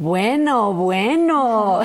Bueno, bueno.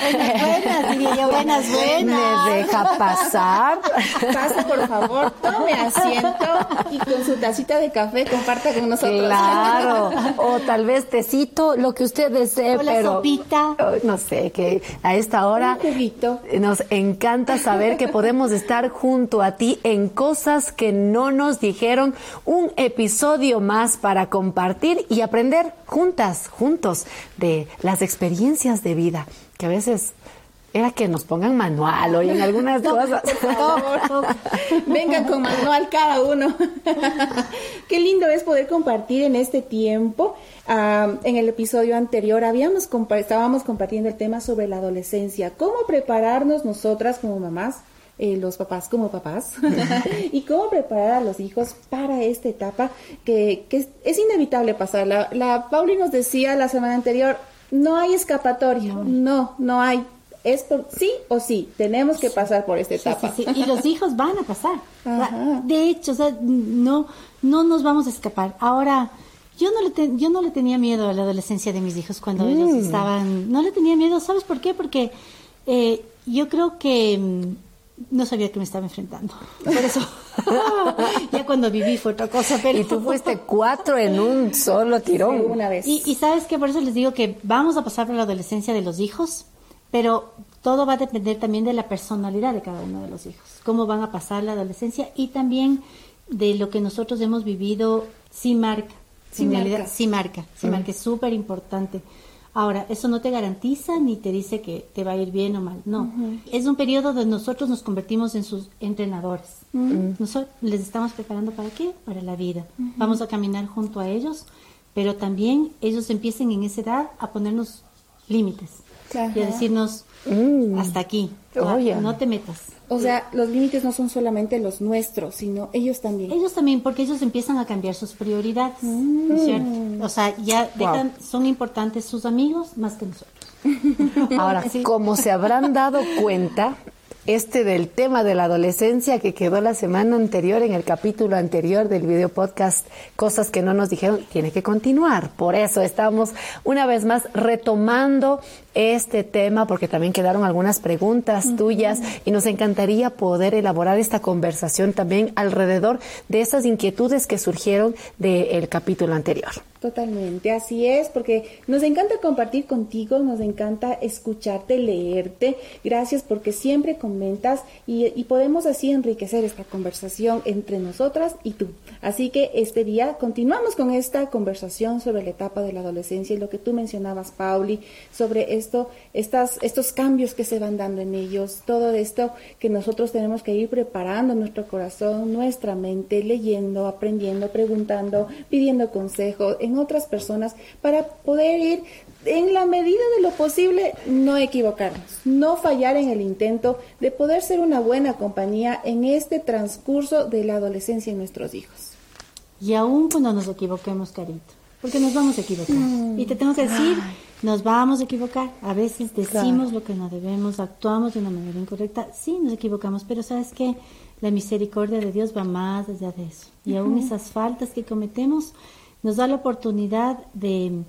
Yo, buenas, buenas. ¿Me deja pasar? Pase, por favor, tome asiento y con su tacita de café comparta con nosotros. Claro. O tal vez tecito, lo que usted desee, O la pero... sopita. No sé, que a esta hora Un nos encanta saber que podemos estar junto a ti en cosas que no nos dijeron. Un episodio más para compartir y aprender juntas, juntos, de las experiencias de vida, que a veces era que nos pongan manual hoy en algunas cosas. Vengan con manual cada uno. Qué lindo es poder compartir en este tiempo. Ah, en el episodio anterior habíamos compa- estábamos compartiendo el tema sobre la adolescencia, cómo prepararnos nosotras como mamás. eh, los papás como papás y cómo preparar a los hijos para esta etapa que, que es, es inevitable pasar. La, la Pauli nos decía la semana anterior, no hay escapatoria, no, no, hay. Es por sí o sí, tenemos que pasar por esta etapa. sí, sí. Y los hijos van a pasar. Ajá. De hecho, o sea, no, no nos vamos a escapar. Ahora, yo no le yo no le tenía miedo a la adolescencia de mis hijos cuando ellos Mm. estaban. No le tenía miedo, ¿sabes por qué? Porque eh, yo creo que mm, no sabía que me estaba enfrentando. Por eso, ya cuando viví fue otra cosa. Pero Y tú fuiste cuatro en un solo tirón. Una vez. Y, y sabes que por eso les digo que vamos a pasar por la adolescencia de los hijos, pero todo va a depender también de la personalidad de cada uno de los hijos, cómo van a pasar la adolescencia y también de lo que nosotros hemos vivido sin marca. Sin marca. sin marca, sin marca es súper importante. Ahora, eso no te garantiza ni te dice que te va a ir bien o mal, no. Es un periodo donde nosotros nos convertimos en sus entrenadores. Nosotros les estamos preparando para qué? Para la vida. Vamos a caminar junto a ellos, pero también ellos empiecen en esa edad a ponernos límites y a decirnos hasta aquí, Oh, no te metas. O sea, los límites no son solamente los nuestros, sino ellos también. Ellos también, porque ellos empiezan a cambiar sus prioridades, ¿no es cierto? O sea, ya dejan, son importantes sus amigos más que nosotros. Ahora, como se habrán dado cuenta, este del tema de la adolescencia que quedó la semana anterior en el capítulo anterior del video podcast Cosas que no nos dijeron, tiene que continuar. Por eso estamos una vez más retomando este tema porque también quedaron algunas preguntas tuyas y nos encantaría poder elaborar esta conversación también alrededor de esas inquietudes que surgieron del capítulo anterior. Totalmente, así es, porque nos encanta compartir contigo, nos encanta escucharte, leerte. Gracias porque siempre comentas y, y podemos así enriquecer esta conversación entre nosotras y tú. Así que este día continuamos con esta conversación sobre la etapa de la adolescencia y lo que tú mencionabas, Pauli, sobre esto, estas, estos cambios que se van dando en ellos, todo esto que nosotros tenemos que ir preparando nuestro corazón, nuestra mente, leyendo, aprendiendo, preguntando, pidiendo consejo en otras personas para poder ir en la medida de lo posible no equivocarnos, no fallar en el intento de poder ser una buena compañía en este transcurso de la adolescencia de nuestros hijos. Y aún cuando nos equivoquemos, Carito, porque nos vamos a equivocar. Y te tengo que decir, nos vamos a equivocar. A veces decimos lo que no debemos, actuamos de una manera incorrecta. Sí, nos equivocamos, pero ¿sabes qué? La misericordia de Dios va más allá de eso. Y aún esas faltas que cometemos nos da la oportunidad de,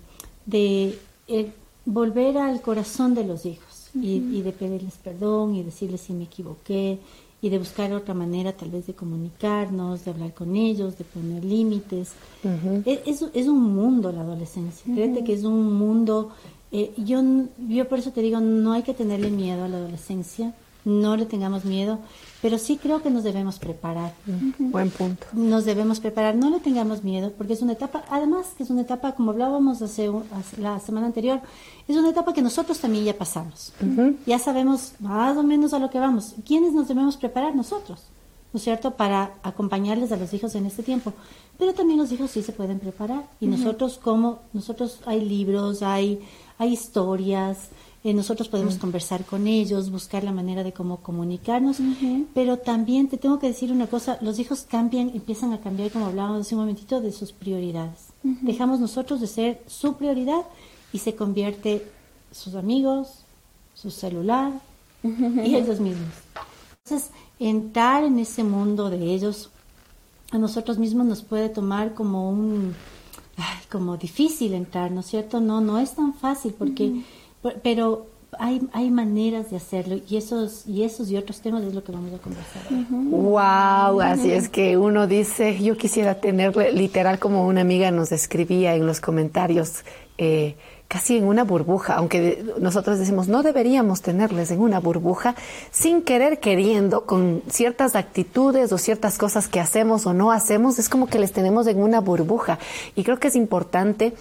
de eh, volver al corazón de los hijos y, y de pedirles perdón y decirles si me equivoqué y de buscar otra manera tal vez de comunicarnos, de hablar con ellos, de poner límites. es, es- es un mundo la adolescencia, créete que es un mundo, eh, yo, yo por eso te digo, no hay que tenerle miedo a la adolescencia, no le tengamos miedo, pero sí creo que nos debemos preparar. Buen punto. Nos debemos preparar, no le tengamos miedo, porque es una etapa, además que es una etapa, como hablábamos hace, la semana anterior, es una etapa que nosotros también ya pasamos. Ya sabemos más o menos a lo que vamos. ¿Quiénes nos debemos preparar? Nosotros, ¿no es cierto? Para acompañarles a los hijos en este tiempo. Pero también los hijos sí se pueden preparar. Y nosotros, como, nosotros hay libros, hay, hay historias, eh, nosotros podemos conversar con ellos, buscar la manera de cómo comunicarnos, pero también te tengo que decir una cosa, los hijos cambian, empiezan a cambiar, como hablábamos hace un momentito, de sus prioridades. Dejamos nosotros de ser su prioridad y se convierte sus amigos, su celular y ellos mismos. Entonces, entrar en ese mundo de ellos a nosotros mismos nos puede tomar como un ay, como difícil entrar, ¿no es cierto? No, no es tan fácil porque, pero hay, hay maneras de hacerlo y esos, y esos y otros temas es lo que vamos a conversar. Wow, así es que uno dice, yo quisiera tenerle, literal como una amiga nos escribía en los comentarios, eh, casi en una burbuja, aunque nosotros decimos no deberíamos tenerles en una burbuja, sin querer queriendo, con ciertas actitudes o ciertas cosas que hacemos o no hacemos, es como que les tenemos en una burbuja. Y creo que es importante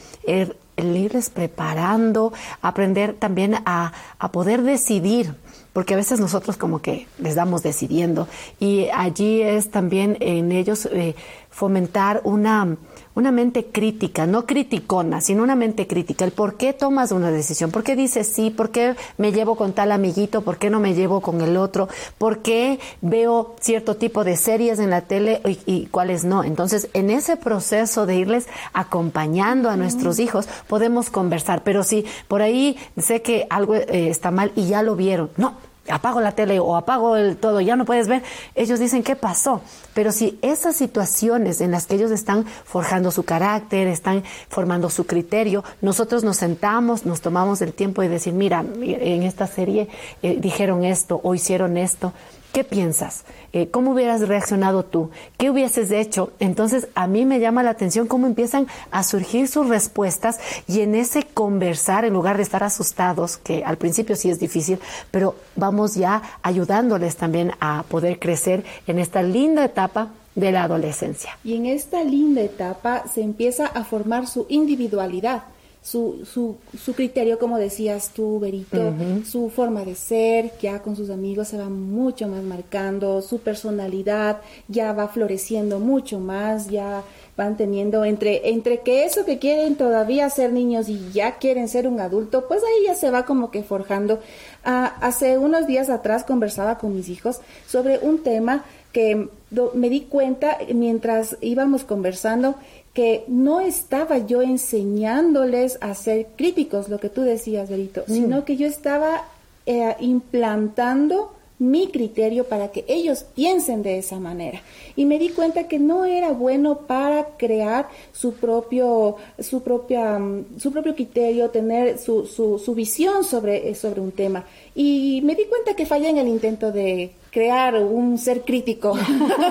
irles preparando, aprender también a, a poder decidir porque a veces nosotros como que les damos decidiendo y allí es también en ellos eh, fomentar una una mente crítica, no criticona, sino una mente crítica. El por qué tomas una decisión, por qué dices sí, por qué me llevo con tal amiguito, por qué no me llevo con el otro, por qué veo cierto tipo de series en la tele y, cuáles no. Entonces, en ese proceso de irles acompañando a nuestros hijos, podemos conversar. Pero si por ahí sé que algo eh, está mal y ya lo vieron, no, apago la tele o apago el todo, ya no puedes ver, ellos dicen, ¿qué pasó? Pero si esas situaciones en las que ellos están forjando su carácter, están formando su criterio, nosotros nos sentamos, nos tomamos el tiempo de decir, mira, en esta serie eh, dijeron esto o hicieron esto, ¿Qué piensas? Eh, ¿Cómo hubieras reaccionado tú? ¿Qué hubieses hecho? Entonces, a mí me llama la atención cómo empiezan a surgir sus respuestas y en ese conversar, en lugar de estar asustados, que al principio sí es difícil, pero vamos ya ayudándoles también a poder crecer en esta linda etapa de la adolescencia. Y en esta linda etapa se empieza a formar su individualidad su, su, su criterio, como decías tú, Berito, su forma de ser, ya con sus amigos se va mucho más marcando, su personalidad ya va floreciendo mucho más, ya van teniendo entre, entre que eso que quieren todavía ser niños y ya quieren ser un adulto, pues ahí ya se va como que forjando. Ah, hace unos días atrás conversaba con mis hijos sobre un tema que me di cuenta mientras íbamos conversando que no estaba yo enseñándoles a ser críticos, lo que tú decías, Berito, mm. sino que yo estaba eh, implantando mi criterio para que ellos piensen de esa manera. Y me di cuenta que no era bueno para crear su propio, su propia, mm, su propio criterio, tener su, su, su visión sobre, eh, sobre un tema. Y me di cuenta que fallé en el intento de crear un ser crítico.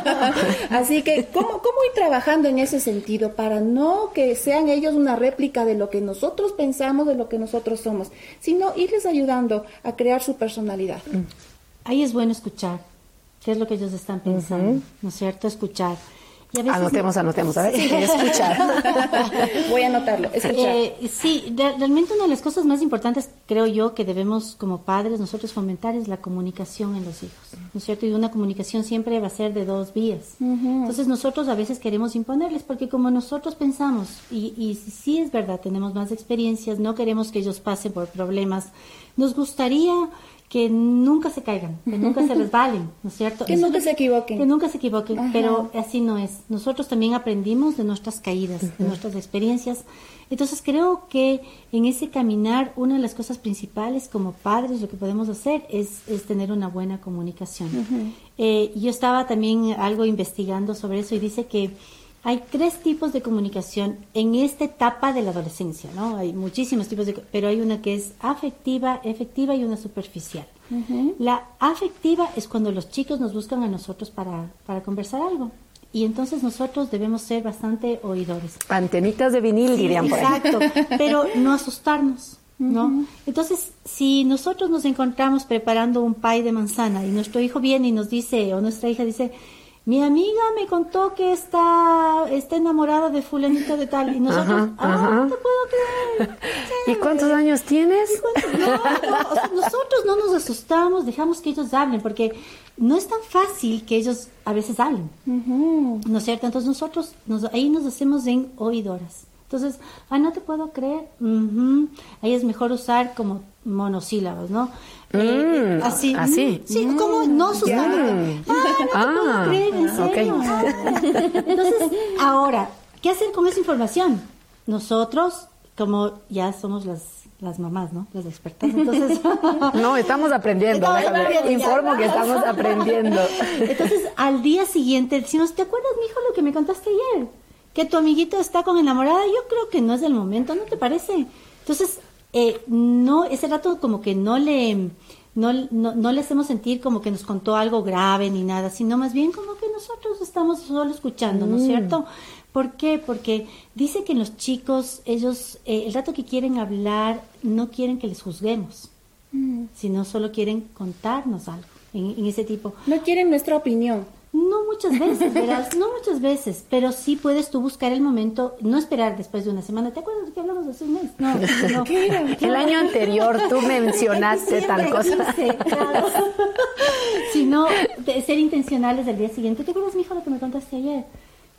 Así que, ¿cómo, ¿cómo ir trabajando en ese sentido para no que sean ellos una réplica de lo que nosotros pensamos, de lo que nosotros somos, sino irles ayudando a crear su personalidad? Ahí es bueno escuchar qué es lo que ellos están pensando, ¿no es cierto? Escuchar. anotemos, anotemos, a ver, escuchar. Voy a anotarlo, escuchar. Eh, sí, realmente una de las cosas más importantes, creo yo, que debemos como padres nosotros fomentar es la comunicación en los hijos, ¿no es cierto? Y una comunicación siempre va a ser de dos vías. Entonces nosotros a veces queremos imponerles, porque como nosotros pensamos, y, y sí es verdad, tenemos más experiencias, no queremos que ellos pasen por problemas, nos gustaría que nunca se caigan, que nunca se resbalen, ¿no es cierto? Que nunca se equivoquen. Que nunca se equivoquen, pero así no es. Nosotros también aprendimos de nuestras caídas, de nuestras experiencias. Entonces creo que en ese caminar una de las cosas principales como padres lo que podemos hacer es, es tener una buena comunicación. Eh, yo estaba también algo investigando sobre eso y dice que hay tres tipos de comunicación en esta etapa de la adolescencia, ¿no? Hay muchísimos tipos de, pero hay una que es afectiva, efectiva y una superficial. La afectiva es cuando los chicos nos buscan a nosotros para, para conversar algo. Y entonces nosotros debemos ser bastante oidores. Antenitas de vinil, dirían por ahí. Exacto, pero no asustarnos. ¿no? Entonces, si nosotros nos encontramos preparando un pay de manzana y nuestro hijo viene y nos dice, o nuestra hija dice, mi amiga me contó que está, está enamorada de fulanito de tal y nosotros, ah, no te puedo creer. ¿Y cuántos años tienes? nosotros no nos asustamos, dejamos que ellos hablen porque no es tan fácil que ellos a veces hablen, ¿no es cierto? Entonces nosotros nos, ahí nos hacemos en oídoras. Entonces, ah, no te puedo creer. Ahí es mejor usar como monosílabos, ¿no? Eh, mm, así. Así. Sí, como no asustar. Ah, no te puedo creer, en serio. Entonces, ahora, ¿qué hacer con esa información? Nosotros, como ya somos las las mamás, ¿no? Las expertas. Entonces, no, estamos aprendiendo. Informo que estamos aprendiendo. Entonces, al día siguiente decimos, ¿te acuerdas, mijo, lo que me contaste ayer? que tu amiguito está con enamorada, yo creo que no es el momento, ¿no te parece? Entonces, eh, no, ese rato como que no le, no, no, le hacemos sentir como que nos contó algo grave ni nada, sino más bien como que nosotros estamos solo escuchando, ¿no es mm. cierto? ¿Por qué? Porque dice que los chicos, ellos, eh, el rato que quieren hablar, no quieren que les juzguemos, mm. sino solo quieren contarnos algo en, ese tipo. No quieren nuestra opinión. No muchas veces, verás, no muchas veces, pero sí puedes tú buscar el momento, no esperar después de una semana. ¿Te acuerdas de que hablamos hace un mes? No, no. El año anterior tú mencionaste tal cosa. Claro. Sino de ser intencionales del día siguiente. ¿Te acuerdas, hijo, lo que me contaste ayer?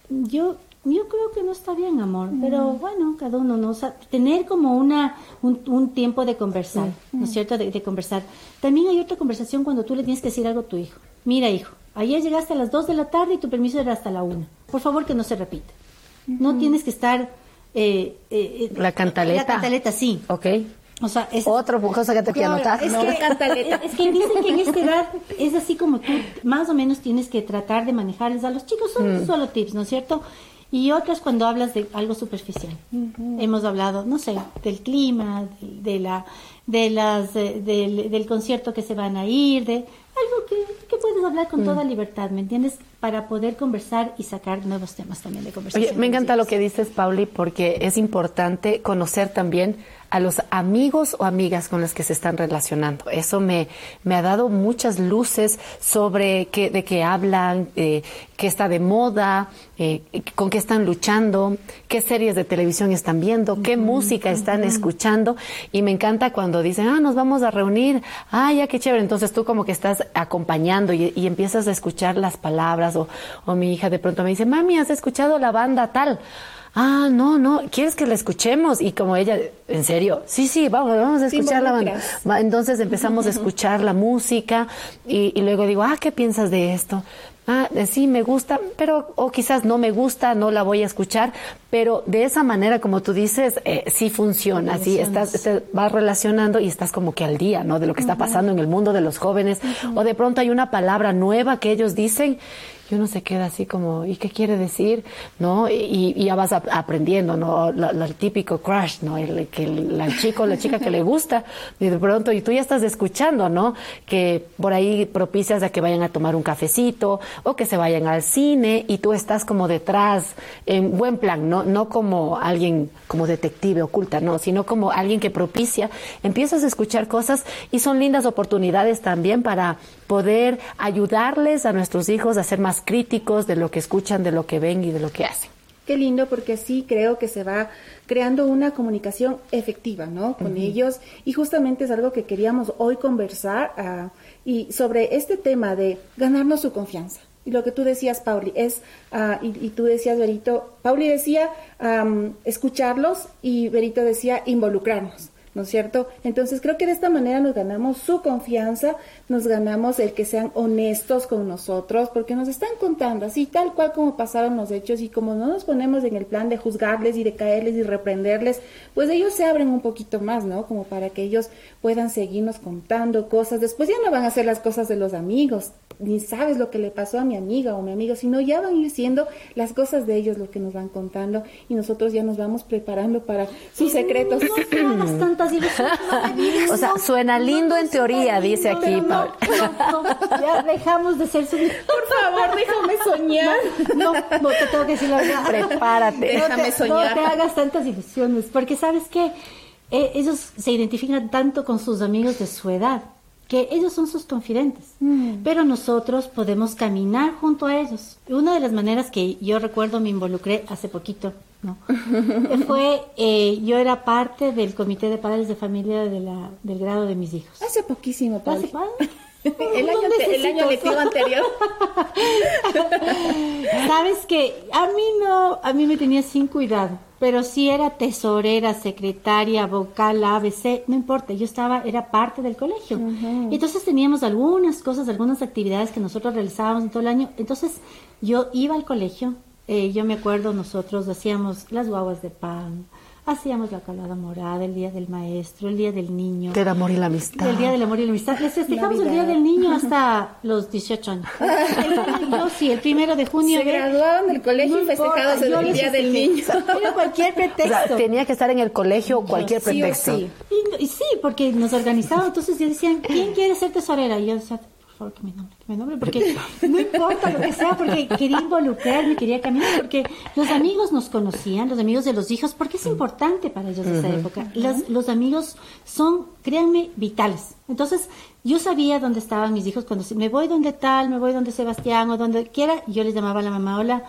Yo yo creo que no está bien, amor, pero bueno, cada uno, ¿no? tener como una, un, tiempo de conversar, ¿no es cierto? De, de, conversar. También hay otra conversación cuando tú le tienes que decir algo a tu hijo. Mira, hijo, Ayer llegaste a las 2 de la tarde y tu permiso era hasta la 1. Por favor, que no se repita. No tienes que estar... Eh, eh, la cantaleta. La cantaleta, sí. Ok. O sea, es... Otra cosa que te quiero anotar. Es, que, cantaleta. es que dicen que en esta edad es así como tú más o menos tienes que tratar de manejarles a los chicos. Son mm. solo tips, ¿no es cierto? Y otras cuando hablas de algo superficial. Hemos hablado, no sé, del clima, de, la, de las, del, del concierto que se van a ir, de algo que, puedes hablar con toda mm. libertad, ¿me entiendes? Para poder conversar y sacar nuevos temas también de conversación. Oye, me encanta lo que dices, Pauli, porque es importante conocer también a los amigos o amigas con las que se están relacionando. Eso me, me ha dado muchas luces sobre qué, de qué hablan, eh, qué está de moda, eh, con qué están luchando, qué series de televisión están viendo, qué música están escuchando. Y me encanta cuando dicen, ah, nos vamos a reunir, ah, ya qué chévere. Entonces tú como que estás acompañando y, empiezas a escuchar las palabras o, o mi hija de pronto me dice, mami, ¿has escuchado la banda tal? ah, no, no, ¿quieres que la escuchemos? Y como ella, en serio, sí, sí, vamos, vamos a escuchar la banda. Entonces empezamos a escuchar la música y, y, luego digo, ah, ¿qué piensas de esto? Ah, sí, me gusta, pero o quizás no me gusta, no la voy a escuchar, pero de esa manera, como tú dices, eh, sí funciona, sí, estás, te vas relacionando y estás como que al día, ¿no? De lo que está pasando en el mundo de los jóvenes, o de pronto hay una palabra nueva que ellos dicen y uno se queda así como, ¿y qué quiere decir? ¿No? Y, ya vas aprendiendo, ¿no? el típico crush, ¿no? El, que el, chico o la chica que le gusta, y de pronto, y tú ya estás escuchando, ¿no? Que por ahí propicias a que vayan a tomar un cafecito o que se vayan al cine y tú estás como detrás, en buen plan, ¿no? No como alguien como detective oculta, no, sino como alguien que propicia. Empiezas a escuchar cosas y son lindas oportunidades también para poder ayudarles a nuestros hijos a ser más críticos de lo que escuchan, de lo que ven y de lo que hacen. Qué lindo porque así creo que se va creando una comunicación efectiva, ¿no? Con ellos y justamente es algo que queríamos hoy conversar ah, y sobre este tema de ganarnos su confianza. Y lo que tú decías, Pauli, es, ah, y, tú decías, Berito, Pauli decía escucharlos y Berito decía involucrarnos. ¿no es cierto? Entonces creo que de esta manera nos ganamos su confianza, nos ganamos el que sean honestos con nosotros, porque nos están contando así, tal cual como pasaron los hechos y como no nos ponemos en el plan de juzgarles y de caerles y reprenderles, pues ellos se abren un poquito más, ¿no? Como para que ellos puedan seguirnos contando cosas. Después ya no van a hacer las cosas de los amigos, ni sabes lo que le pasó a mi amiga o mi amigo, sino ya van a ir siendo las cosas de ellos lo que nos van contando y nosotros ya nos vamos preparando para sus secretos. No, o sea, suena lindo en teoría, dice aquí Paul. ya dejamos de ser su... Por favor, déjame soñar. No, no te tengo que decir la verdad. Prepárate. déjame soñar. No te hagas tantas ilusiones, porque sabes que eh, ellos se identifican tanto con sus amigos de su edad que ellos son sus confidentes, mm. pero nosotros podemos caminar junto a ellos. Una de las maneras que yo recuerdo me involucré hace poquito no. Fue, eh, yo era parte del comité de padres de familia de la, del grado de mis hijos. Hace poquísimo, Hace, el, año, el año lectivo anterior. Sabes que a mí no, a mí me tenía sin cuidado, pero sí era tesorera, secretaria, vocal, ABC, no importa, yo estaba, era parte del colegio. Y entonces teníamos algunas cosas, algunas actividades que nosotros realizábamos en todo el año. Entonces yo iba al colegio, eh, yo me acuerdo, nosotros hacíamos las guaguas de pan, Hacíamos la calada morada, el día del maestro, el día del niño. Del amor y la amistad. El día del amor y la amistad. Les festejamos el día del niño hasta los 18 años. yo sí, el primero de junio. Se graduaban del colegio y festejados el día del niño. Era cualquier pretexto. tenía que estar en el colegio cualquier pretexto. Sí, y, sí, porque nos organizaban. Entonces decían, ¿quién quiere ser tesorera? Y yo decía, favor, que me nombre, que me nombre, porque no importa lo que sea, porque quería involucrarme, quería caminar, porque los amigos nos conocían, los amigos de los hijos, porque es importante para ellos esa época. Los, los amigos son, créanme, vitales. Entonces, yo sabía dónde estaban mis hijos cuando me voy donde tal, me voy donde Sebastián o donde quiera, yo les llamaba a la mamá, hola,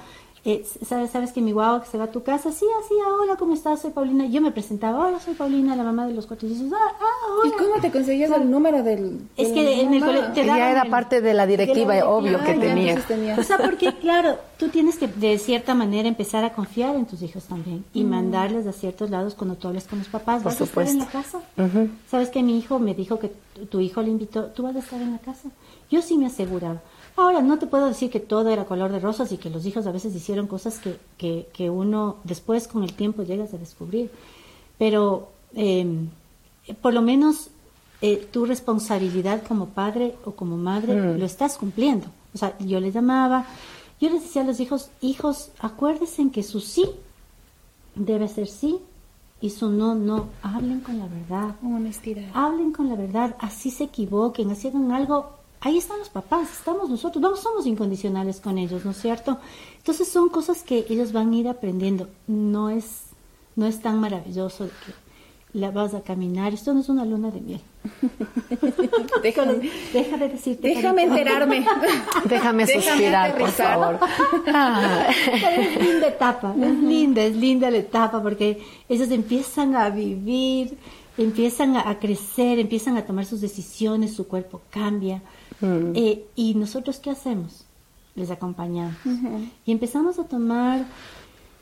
eh, ¿sabes, ¿sabes que mi guagua que se va a tu casa? Sí, así, ah, hola, ¿cómo estás? Soy Paulina. Yo me presentaba, hola, soy Paulina, la mamá de los cuatro hijos. Ah, ah, hola. ¿Y cómo te conseguías el número del...? Es que en el colegio te Ella era parte de la directiva, obvio que tenía. O sea, porque claro, tú tienes que de cierta manera empezar a confiar en tus hijos también y mm. mandarles a ciertos lados cuando tú hablas con los papás. ¿Vas a estar en la casa? ¿Sabes que mi hijo me dijo que tu hijo le invitó? ¿Tú vas a estar en la casa? Yo sí me aseguraba. Ahora, no te puedo decir que todo era color de rosas y que los hijos a veces hicieron cosas que, que, uno después con el tiempo llegas a descubrir, pero em, por lo menos eh, tu responsabilidad como padre o como madre mm. lo estás cumpliendo. O sea, yo les llamaba, yo les decía a los hijos, hijos, acuérdense en que su sí debe ser sí y su no, no. Hablen con la verdad. Honestidad. Hablen con la verdad, así se equivoquen, así hagan algo ahí están los papás, estamos nosotros, no somos incondicionales con ellos, ¿no es cierto? Entonces son cosas que ellos van a ir aprendiendo. No es, no es tan maravilloso de que la vas a caminar. Esto no es una luna de miel. déjame, deja de decirte. Déjame enterarme. déjame suspirar, por favor. es linda etapa, es linda, es linda la etapa porque ellos empiezan a vivir, empiezan a crecer, empiezan a tomar sus decisiones, su cuerpo cambia. Mm. Eh, ¿Y nosotros qué hacemos? Les acompañamos. Y empezamos a tomar,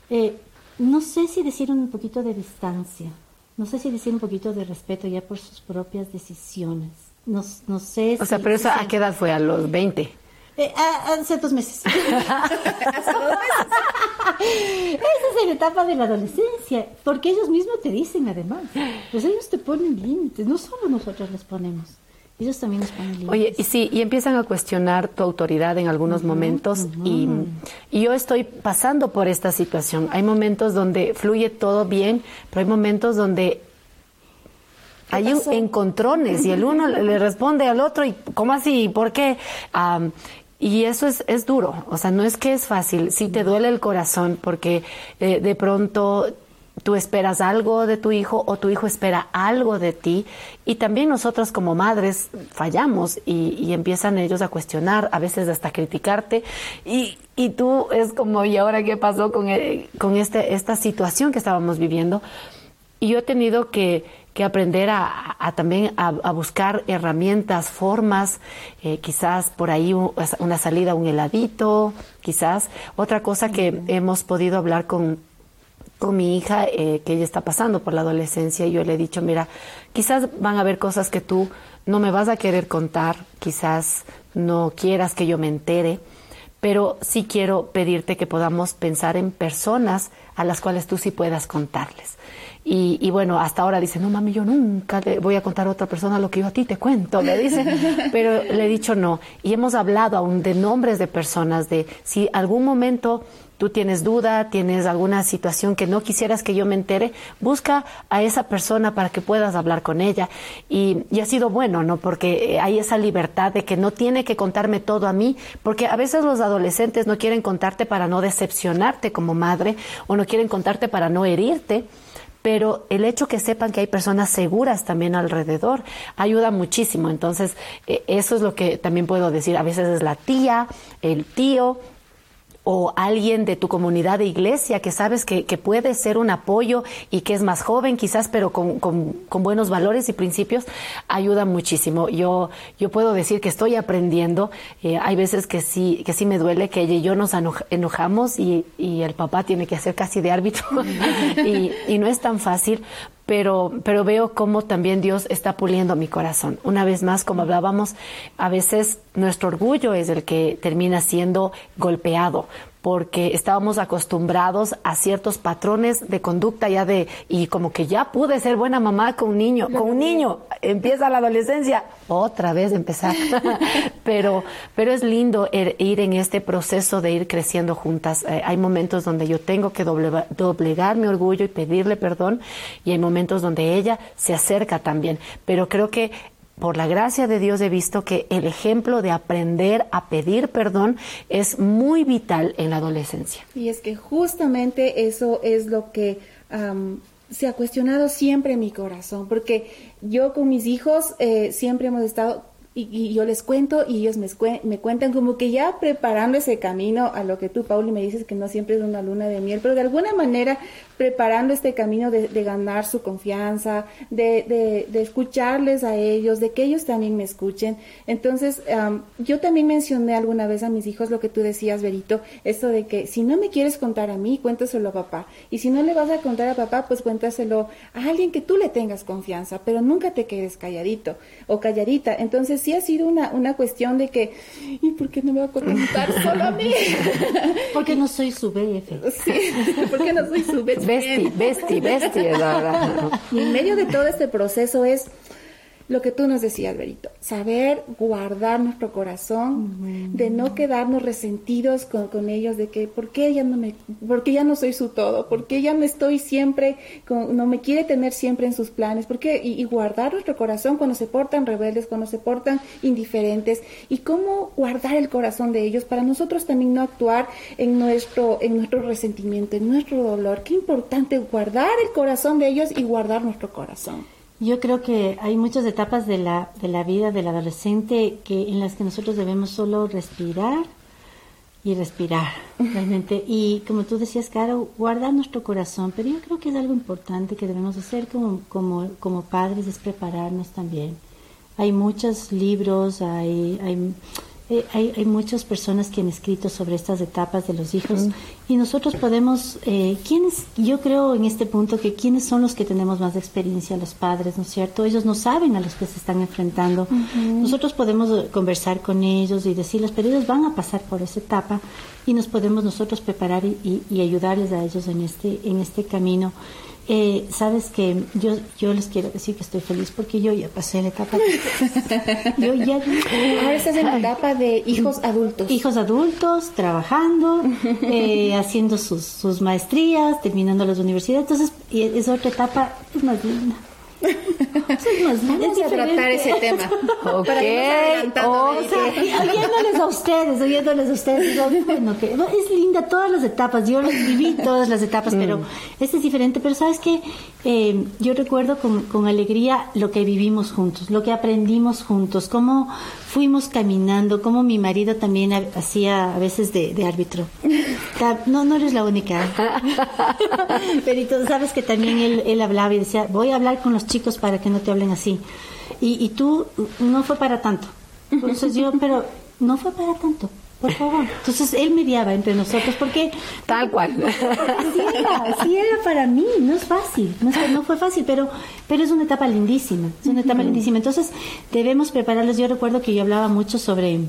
eh, no sé si decir un poquito de distancia, no sé si decir un poquito de respeto ya por sus propias decisiones. No, no sé. O sea, pero eso a qué edad fue? ¿A los 20? Eh, hace dos meses. hace dos meses. Esa es la etapa de la adolescencia, porque ellos mismos te dicen además, pues ellos te ponen límites, no solo nosotros les ponemos. Ellos también. Oye, y sí, y empiezan a cuestionar tu autoridad en algunos momentos y, y, yo estoy pasando por esta situación. Hay momentos donde fluye todo bien, pero hay momentos donde hay encontrones y el uno le responde al otro y ¿cómo así? ¿Por qué? y eso es, es duro, o sea, no es que es fácil, sí te duele el corazón porque eh, de pronto tú esperas algo de tu hijo o tu hijo espera algo de ti y también nosotros como madres fallamos y, empiezan ellos a cuestionar, a veces hasta criticarte y, y tú es como, ¿y ahora qué pasó con, eh, con este, esta situación que estábamos viviendo? Y yo he tenido que, que aprender a, también a, buscar herramientas, formas, eh, quizás por ahí una salida, un heladito, quizás. Otra cosa que hemos podido hablar con con mi hija eh, que ella está pasando por la adolescencia y yo le he dicho, mira, quizás van a haber cosas que tú no me vas a querer contar, quizás no quieras que yo me entere, pero sí quiero pedirte que podamos pensar en personas a las cuales tú sí puedas contarles. Y, y, bueno, hasta ahora dice, no mami, yo nunca le voy a contar a otra persona lo que yo a ti te cuento, me dice, pero le he dicho no. Y hemos hablado aún de nombres de personas, de si algún momento tú tienes duda, tienes alguna situación que no quisieras que yo me entere, busca a esa persona para que puedas hablar con ella. Y, ha sido bueno, ¿no? Porque hay esa libertad de que no tiene que contarme todo a mí, porque a veces los adolescentes no quieren contarte para no decepcionarte como madre o no quieren contarte para no herirte pero el hecho que sepan que hay personas seguras también alrededor ayuda muchísimo. Entonces, e, eso es lo que también puedo decir. A veces es la tía, el tío, o alguien de tu comunidad de iglesia que sabes que, que, puede ser un apoyo y que es más joven quizás, pero con, con, con, buenos valores y principios, ayuda muchísimo. Yo, yo puedo decir que estoy aprendiendo. Eh, hay veces que sí, que sí me duele que ella y yo nos enojamos y, y el papá tiene que hacer casi de árbitro y, y no es tan fácil, pero, pero veo cómo también Dios está puliendo mi corazón. Una vez más, como hablábamos, a veces nuestro orgullo es el que termina siendo golpeado porque estábamos acostumbrados a ciertos patrones de conducta ya de, y como que ya pude ser buena mamá con un niño, con un niño, empieza la adolescencia, otra vez empezar. pero, pero es lindo ir en este proceso de ir creciendo juntas. Eh, hay momentos donde yo tengo que doblegar mi orgullo y pedirle perdón, y hay momentos donde ella se acerca también. Pero creo que por la gracia de Dios he visto que el ejemplo de aprender a pedir perdón es muy vital en la adolescencia. Y es que justamente eso es lo que se ha cuestionado siempre en mi corazón, porque yo con mis hijos eh, siempre hemos estado y, yo les cuento y ellos me, me, cuentan como que ya preparando ese camino a lo que tú, Pauli, me dices que no siempre es una luna de miel, pero de alguna manera preparando este camino de, ganar su confianza, de, de, escucharles a ellos, de que ellos también me escuchen. Entonces, yo también mencioné alguna vez a mis hijos lo que tú decías, Berito, esto de que si no me quieres contar a mí, cuéntaselo a papá. Y si no le vas a contar a papá, pues cuéntaselo a alguien que tú le tengas confianza, pero nunca te quedes calladito o calladita. Entonces, sí ha sido una, una cuestión de que, ¿y por qué no me va a contar solo a mí? porque no soy su BF. Sí, porque no soy su BF. Besti, besti, besti, Y en medio de todo este proceso es lo que tú nos decías, Alberito, saber guardar nuestro corazón, de no quedarnos resentidos con, ellos, de que ¿por qué ya no me, por ya no soy su todo, por qué ya no estoy siempre, con, no me quiere tener siempre en sus planes, por qué, y, guardar nuestro corazón cuando se portan rebeldes, cuando se portan indiferentes, y cómo guardar el corazón de ellos para nosotros también no actuar en nuestro, en nuestro resentimiento, en nuestro dolor. Qué importante guardar el corazón de ellos y guardar nuestro corazón. Yo creo que hay muchas etapas de la, de la vida del adolescente que, en las que nosotros debemos solo respirar y respirar, realmente. Y como tú decías, Caro, guardar nuestro corazón, pero yo creo que es algo importante que debemos hacer como, como, como padres, es prepararnos también. Hay muchos libros, hay, hay eh, hay, hay, muchas personas que han escrito sobre estas etapas de los hijos y nosotros podemos, eh, ¿quiénes? Yo creo en este punto que quiénes son los que tenemos más experiencia, los padres, ¿no es cierto? Ellos no saben a los que se están enfrentando. Nosotros podemos eh, conversar con ellos y decirles, pero ellos van a pasar por esa etapa y nos podemos nosotros preparar y, y ayudarles a ellos en este, en este camino. Eh, Sabes que yo, yo les quiero decir que estoy feliz porque yo ya pasé la etapa. yo ya. Ahora estás en la etapa de hijos adultos. Hijos adultos, trabajando, eh, haciendo sus, sus maestrías, terminando las universidades. Entonces, es otra etapa, es más linda. Vamos a tratar ese tema. Ok. o sea, oyéndoles a ustedes, oyéndoles a ustedes. Bueno, que es linda todas las etapas. Yo viví todas las etapas, pero mm. este es diferente. Pero sabes que eh, yo recuerdo con, con alegría lo que vivimos juntos, lo que aprendimos juntos, cómo fuimos caminando, como mi marido también hacía a veces de, árbitro. No, no eres la única. Pero tú sabes que también él, él, hablaba y decía, voy a hablar con los chicos para que no te hablen así. Y, y tú, no fue para tanto. Entonces yo, pero no fue para tanto por favor. Entonces él mediaba entre nosotros porque... Tal cual. Sí era, sí era para mí, no es fácil, no, fue fácil, pero, pero es una etapa lindísima, es una etapa lindísima. Entonces debemos prepararlos. Yo recuerdo que yo hablaba mucho sobre,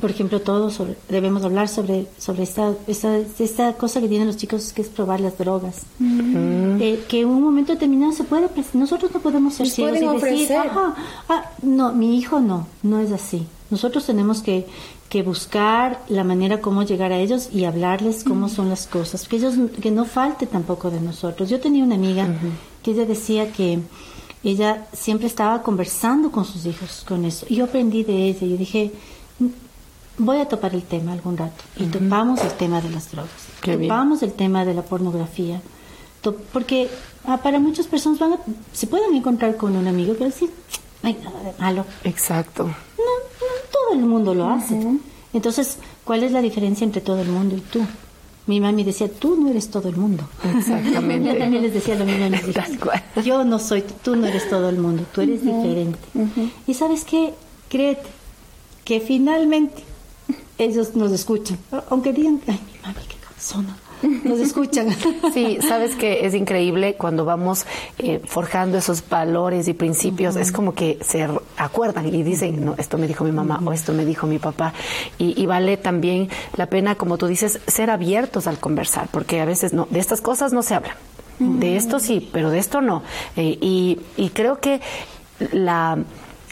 por ejemplo, todos debemos hablar sobre, sobre esta, esta, esta, cosa que tienen los chicos que es probar las drogas. Eh, que en un momento determinado se puede, nosotros no podemos ser ciegos y decir, ah, no, mi hijo no, no es así. Nosotros tenemos que que buscar la manera cómo llegar a ellos y hablarles cómo son las cosas, que ellos que no falte tampoco de nosotros. Yo tenía una amiga que ella decía que ella siempre estaba conversando con sus hijos con eso. Y yo aprendí de ella. Y dije, voy a topar el tema algún rato. Y topamos el tema de las drogas, topamos el tema de la pornografía, porque ah, para muchas personas van se pueden encontrar con un amigo que decir, hay nada de malo. Exacto todo el mundo lo hace. Entonces, ¿cuál es la diferencia entre todo el mundo y tú? Mi mami decía, tú no eres todo el mundo. Exactamente. Yo también les decía lo mismo a mis hijas. Yo no soy, tú no eres todo el mundo, tú eres diferente. Y sabes qué, créete, que finalmente ellos nos escuchan. Aunque digan, ay, mi mami, qué cansona. Nos escuchan. Sí, sabes que es increíble cuando vamos eh, forjando esos valores y principios, es como que se acuerdan y dicen, no, esto me dijo mi mamá o esto me dijo mi papá. Y, vale también la pena, como tú dices, ser abiertos al conversar, porque a veces no, de estas cosas no se habla. De esto sí, pero de esto no. Eh, y, y creo que la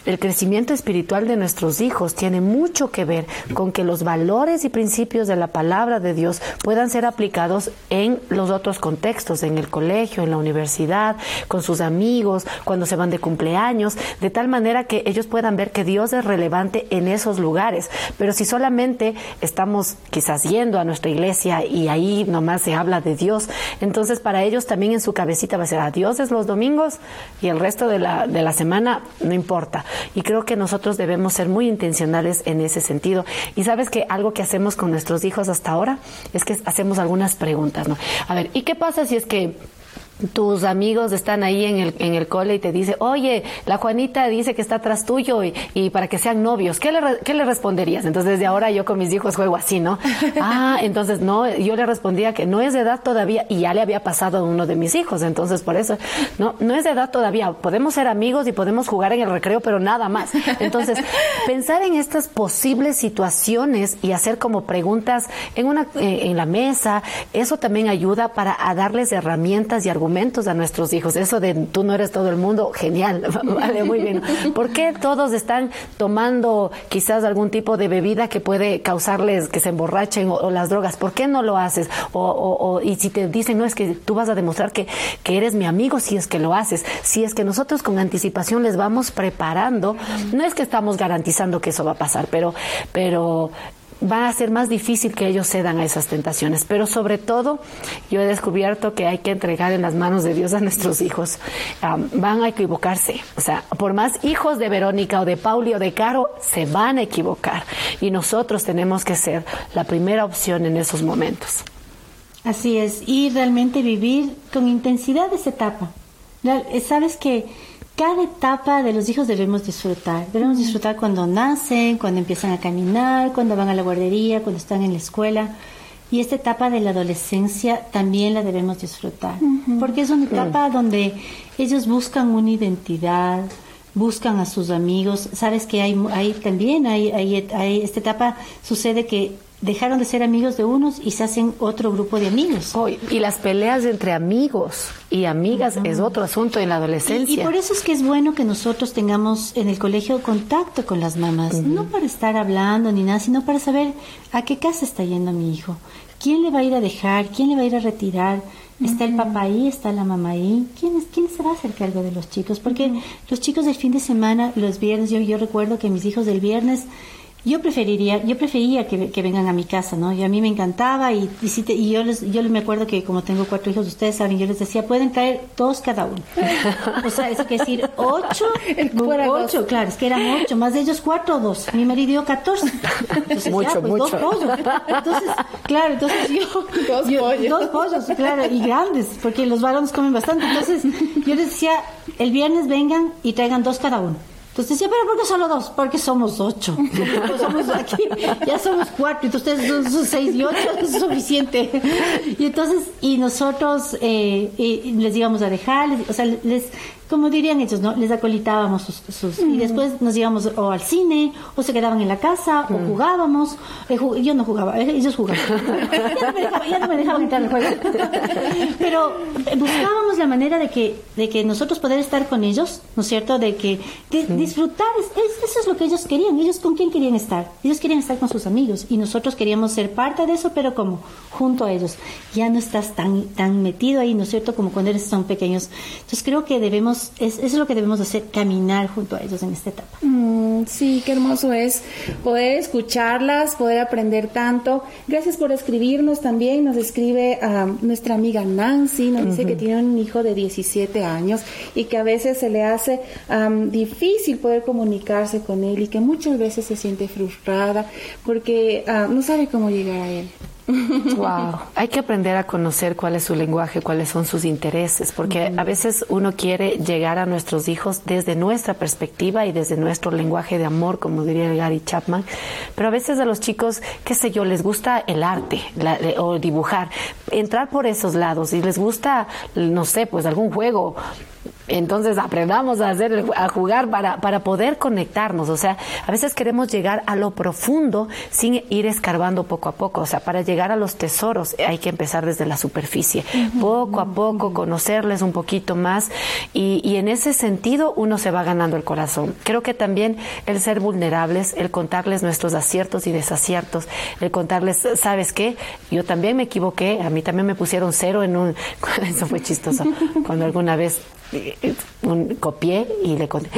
el crecimiento espiritual de nuestros hijos tiene mucho que ver con que los valores y principios de la palabra de Dios puedan ser aplicados en los otros contextos, en el colegio, en la universidad, con sus amigos, cuando se van de cumpleaños, de tal manera que ellos puedan ver que Dios es relevante en esos lugares. Pero si solamente estamos quizás yendo a nuestra iglesia y ahí nomás se habla de Dios, entonces para ellos también en su cabecita va a ser a Dios es los domingos y el resto de la, de la semana no importa. Y creo que nosotros debemos ser muy intencionales en ese sentido. Y sabes que algo que hacemos con nuestros hijos hasta ahora es que hacemos algunas preguntas, ¿no? A ver, ¿y qué pasa si es que tus amigos están ahí en el, en el cole y te dice, oye, la Juanita dice que está atrás tuyo y, para que sean novios, ¿qué le, ¿qué le responderías? Entonces, desde ahora yo con mis hijos juego así, ¿no? ah, entonces, no, yo le respondía que no es de edad todavía y ya le había pasado a uno de mis hijos, entonces por eso, no, no es de edad todavía, podemos ser amigos y podemos jugar en el recreo, pero nada más. Entonces, pensar en estas posibles situaciones y hacer como preguntas en, una, eh, en la mesa, eso también ayuda para darles herramientas y argumentos a nuestros hijos. Eso de tú no eres todo el mundo, genial, vale, muy bien. ¿Por qué todos están tomando quizás algún tipo de bebida que puede causarles que se emborrachen o, las drogas? ¿Por qué no lo haces? O, y si te dicen, no, es que tú vas a demostrar que, que eres mi amigo si es que lo haces. Si es que nosotros con anticipación les vamos preparando, no es que estamos garantizando que eso va a pasar, pero, pero va a ser más difícil que ellos cedan a esas tentaciones. Pero sobre todo, yo he descubierto que hay que entregar en las manos de Dios a nuestros hijos. van a equivocarse. O sea, por más hijos de Verónica o de Pauli o de Caro, se van a equivocar. Y nosotros tenemos que ser la primera opción en esos momentos. Así es. Y realmente vivir con intensidad esa etapa. Sabes que cada etapa de los hijos debemos disfrutar. Debemos disfrutar cuando nacen, cuando empiezan a caminar, cuando van a la guardería, cuando están en la escuela. Y esta etapa de la adolescencia también la debemos disfrutar, porque es una etapa donde ellos buscan una identidad, buscan a sus amigos. Sabes que hay, hay también, hay, hay, esta etapa sucede que dejaron de ser amigos de unos y se hacen otro grupo de amigos. y las peleas entre amigos y amigas es otro asunto en la adolescencia. Y, por eso es que es bueno que nosotros tengamos en el colegio contacto con las mamás, no para estar hablando ni nada, sino para saber a qué casa está yendo mi hijo, quién le va a ir a dejar, quién le va a ir a retirar. ¿Está el papá ahí? ¿Está la mamá ahí? ¿Quién, es, ¿Quién se va a hacer cargo de los chicos? Porque los chicos del fin de semana, los viernes, yo, yo recuerdo que mis hijos del viernes yo preferiría, yo prefería que, que, vengan a mi casa, ¿no? Y a mí me encantaba y, y, si y yo les, yo me acuerdo que como tengo cuatro hijos, ustedes saben, yo les decía, pueden traer dos cada uno. o sea, es decir, ocho, ocho, claro, es que eran ocho, más de ellos cuatro o dos. Mi marido dio catorce. Entonces, mucho, pues, mucho. Dos pollos. Entonces, claro, entonces yo, dos pollos. Dos pollos, claro, y grandes, porque los varones comen bastante. Entonces, yo les decía, el viernes vengan y traigan dos cada uno. Entonces decía, pero ¿por qué solo dos? Porque somos ocho. somos aquí, ya somos cuatro, y ustedes son seis y ocho, es suficiente. Y entonces, y nosotros eh, les íbamos a dejar, o sea, les como dirían ellos, ¿no? Les acolitábamos sus, y después nos íbamos o al cine, o se quedaban en la casa, o jugábamos. Eh, yo no jugaba, eh, ellos jugaban. ya, no me dejaban, entrar al juego. Pero eh, buscábamos la manera de que, de que nosotros poder estar con ellos, ¿no es cierto? De que disfrutar, eso es lo que ellos querían. Ellos con quién querían estar? Ellos querían estar con sus amigos y nosotros queríamos ser parte de eso, pero como junto a ellos. Ya no estás tan, tan metido ahí, ¿no es cierto? Como cuando eres son pequeños. Entonces creo que debemos es, eso es lo que debemos hacer, caminar junto a ellos en esta etapa. Mm, sí, qué hermoso es poder escucharlas, poder aprender tanto. Gracias por escribirnos también. Nos escribe a nuestra amiga Nancy, nos dice que tiene un hijo de 17 años y que a veces se le hace difícil poder comunicarse con él y que muchas veces se siente frustrada porque ah, no sabe cómo llegar a él. Wow, hay que aprender a conocer cuál es su lenguaje, cuáles son sus intereses, porque a veces uno quiere llegar a nuestros hijos desde nuestra perspectiva y desde nuestro lenguaje de amor, como diría Gary Chapman, pero a veces a los chicos, qué sé yo, les gusta el arte o dibujar, entrar por esos lados y les gusta, no sé, pues algún juego entonces aprendamos a hacer, a jugar para, para poder conectarnos. O sea, a veces queremos llegar a lo profundo sin ir escarbando poco a poco. O sea, para llegar a los tesoros hay que empezar desde la superficie, poco a poco, conocerles un poquito más y, y en ese sentido uno se va ganando el corazón. Creo que también el ser vulnerables, el contarles nuestros aciertos y desaciertos, el contarles, ¿sabes qué? Yo también me equivoqué, a mí también me pusieron cero en un... Eso fue chistoso. Cuando alguna vez un, copié y le conté,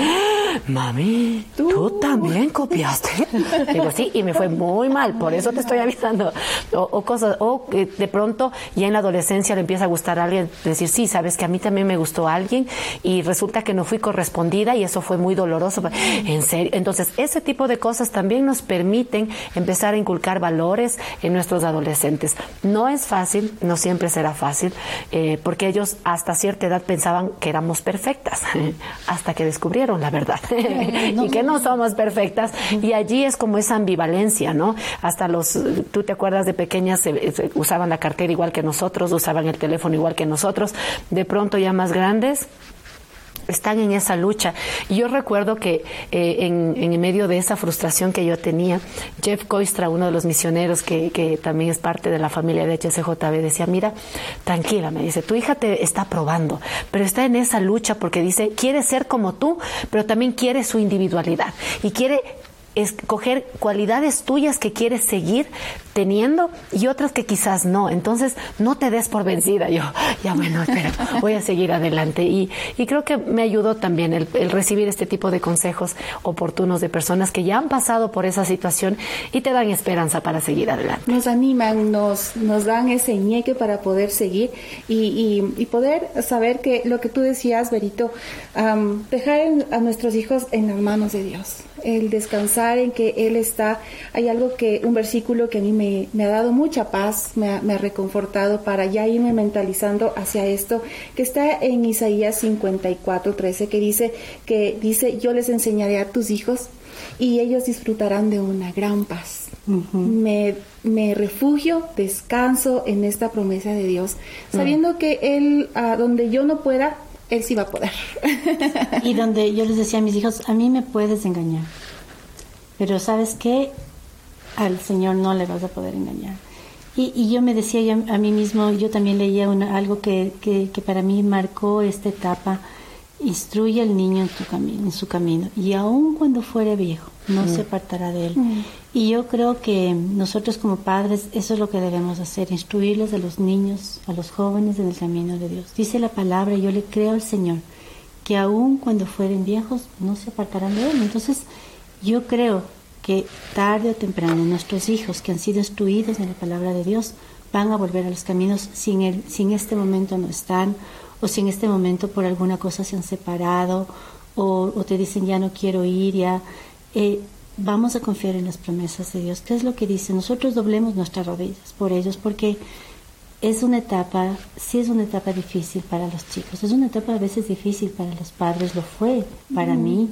mami, ¿Tú? también copiaste. Digo, sí, y me fue muy mal, por eso te estoy avisando. O, cosas, o de pronto ya en la adolescencia le empieza a gustar a alguien, decir, sí, sabes que a mí también me gustó alguien y resulta que no fui correspondida y eso fue muy doloroso. En serio. Entonces, ese tipo de cosas también nos permiten empezar a inculcar valores en nuestros adolescentes. No es fácil, no siempre será fácil, eh, porque ellos hasta cierta edad pensaban que era perfectas hasta que descubrieron la verdad. Y que no somos perfectas. Y allí es como esa ambivalencia, ¿no? Hasta los, tú te acuerdas de pequeñas usaban la cartera igual que nosotros, usaban el teléfono igual que nosotros, de pronto ya más grandes están en esa lucha. Y yo recuerdo que eh, en, en, medio de esa frustración que yo tenía, Jeff Coistra, uno de los misioneros que, que, también es parte de la familia de HCJB, decía, mira, tranquila, me dice, tu hija te está probando, pero está en esa lucha porque dice, quiere ser como tú, pero también quiere su individualidad y quiere escoger cualidades tuyas que quieres seguir teniendo y otras que quizás no. Entonces, no te des por vencida. Yo, ya bueno, espera, voy a seguir adelante. Y, y creo que me ayudó también el, recibir este tipo de consejos oportunos de personas que ya han pasado por esa situación y te dan esperanza para seguir adelante. Nos animan, nos, nos dan ese ñeque para poder seguir y, y, poder saber que lo que tú decías, Berito, dejar a nuestros hijos en las manos de Dios el descansar en que Él está. Hay algo que, un versículo que a mí me, ha dado mucha paz, me ha, reconfortado para ya irme mentalizando hacia esto, que está en Isaías 54, 13, que dice, que dice, yo les enseñaré a tus hijos y ellos disfrutarán de una gran paz. me, me, refugio, descanso en esta promesa de Dios, sabiendo que Él, a donde yo no pueda, él sí va a poder. y donde yo les decía a mis hijos, a mí me puedes engañar, pero ¿sabes qué? Al Señor no le vas a poder engañar. Y, yo me decía a mí mismo, yo también leía algo que, que, que para mí marcó esta etapa, instruye al niño en, tu camino, en su camino, y aun cuando fuere viejo, no se mm. apartará de él. Mm. Y yo creo que nosotros como padres, eso es lo que debemos hacer, instruirles a los niños, a los jóvenes en el camino de Dios. Dice la palabra, yo le creo al Señor, que aun cuando fueren viejos, no se apartarán de él. Entonces, yo creo que tarde o temprano nuestros hijos que han sido instruidos en la palabra de Dios van a volver a los caminos sin, el, sin este momento no están o si en este momento por alguna cosa se han separado o, te dicen ya no quiero ir, ya eh, vamos a confiar en las promesas de Dios. ¿Qué es lo que dice? Nosotros doblemos nuestras rodillas por ellos porque es una etapa, sí es una etapa difícil para los chicos, es una etapa a veces difícil para los padres, lo fue para mí.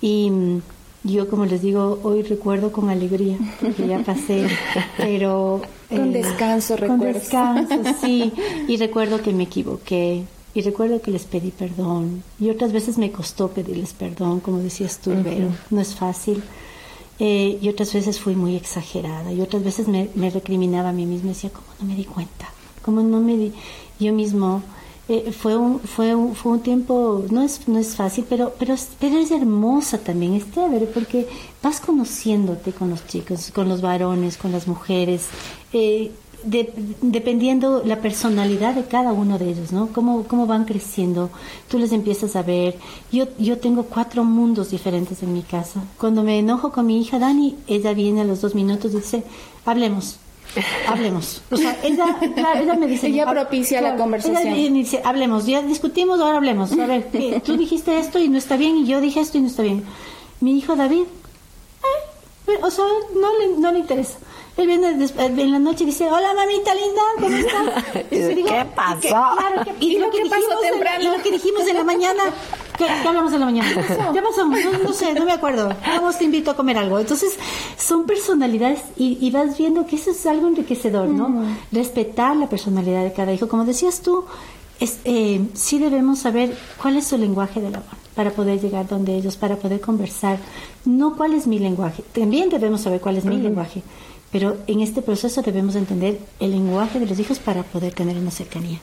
Y mm, yo, como les digo, hoy recuerdo con alegría, porque ya pasé, pero... Con eh, descanso, recuerdo. Con descanso, sí. Y recuerdo que me equivoqué, y recuerdo que les pedí perdón. Y otras veces me costó pedirles perdón, como decías tú, pero no es fácil. Eh, y otras veces fui muy exagerada. Y otras veces me, recriminaba a mí misma. Decía, ¿cómo no me di cuenta? ¿Cómo no me di? Yo mismo... Eh, fue un fue un, fue un tiempo no es no es fácil pero pero pero es hermosa también es chévere porque vas conociéndote con los chicos con los varones con las mujeres eh, dependiendo la personalidad de cada uno de ellos, ¿no? Cómo, cómo van creciendo, tú les empiezas a ver. Yo, yo tengo cuatro mundos diferentes en mi casa. Cuando me enojo con mi hija Dani, ella viene a los dos minutos y dice, hablemos. Hablemos. O sea, ella, ella me dice. Ella propicia la conversación. Ella me dice, hablemos. Ya discutimos, ahora hablemos. A ver, tú dijiste esto y no está bien, y yo dije esto y no está bien. Mi hijo David, o sea, no le, no le interesa. Él viene en la noche y dice, hola mamita linda, ¿cómo estás? ¿Qué pasó? claro, ¿Y, lo que pasó temprano? y lo que dijimos en la mañana, ¿qué, hablamos en la mañana? ¿Qué pasó? No, sé, no me acuerdo. Vamos, te invito a comer algo. Entonces, son personalidades y, vas viendo que eso es algo enriquecedor, ¿no? Respetar la personalidad de cada hijo. Como decías tú, es, eh, sí debemos saber cuál es su lenguaje del amor para poder llegar donde ellos, para poder conversar. No cuál es mi lenguaje, también debemos saber cuál es mi lenguaje, pero en este proceso debemos entender el lenguaje de los hijos para poder tener una cercanía.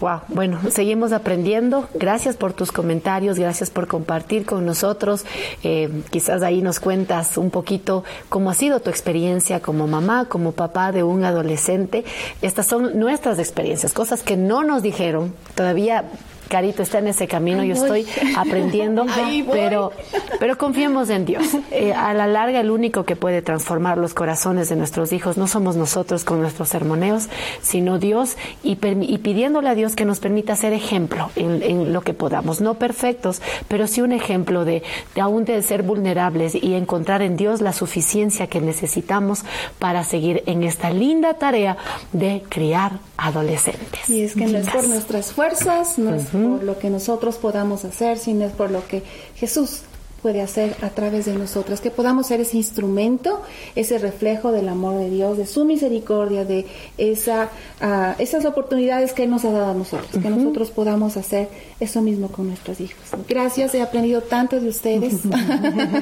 Wow, bueno, seguimos aprendiendo. Gracias por tus comentarios, gracias por compartir con nosotros. Eh, quizás ahí nos cuentas un poquito cómo ha sido tu experiencia como mamá, como papá de un adolescente. Estas son nuestras experiencias, cosas que no nos dijeron. Todavía Carito está en ese camino, yo estoy aprendiendo, pero, pero confiemos en Dios. Eh, a la larga, el único que puede transformar los corazones de nuestros hijos no somos nosotros con nuestros sermoneos, sino Dios y, pidiéndole a Dios que nos permita ser ejemplo en, lo que podamos. No perfectos, pero sí un ejemplo de, de aún de ser vulnerables y encontrar en Dios la suficiencia que necesitamos para seguir en esta linda tarea de criar adolescentes. Y es que no es por nuestras fuerzas, no es por lo que nosotros podamos hacer, sino es por lo que Jesús puede hacer a través de nosotras, que podamos ser ese instrumento, ese reflejo del amor de Dios, de su misericordia, de esa, uh, esas oportunidades que Él nos ha dado a nosotros, que nosotros podamos hacer eso mismo con nuestros hijos. Gracias, he aprendido tanto de ustedes.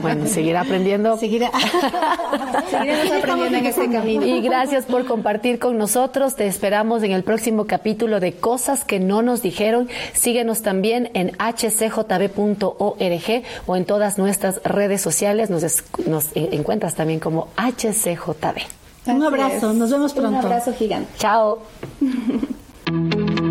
bueno, seguir aprendiendo. Seguiremos aprendiendo en este camino. Y gracias por compartir con nosotros. Te esperamos en el próximo capítulo de Cosas que no nos dijeron. Síguenos también en hcjb.org o en todas nuestras redes sociales. Nos, nos encuentras también como HCJB. Un abrazo, nos vemos pronto. Un abrazo gigante. Chao.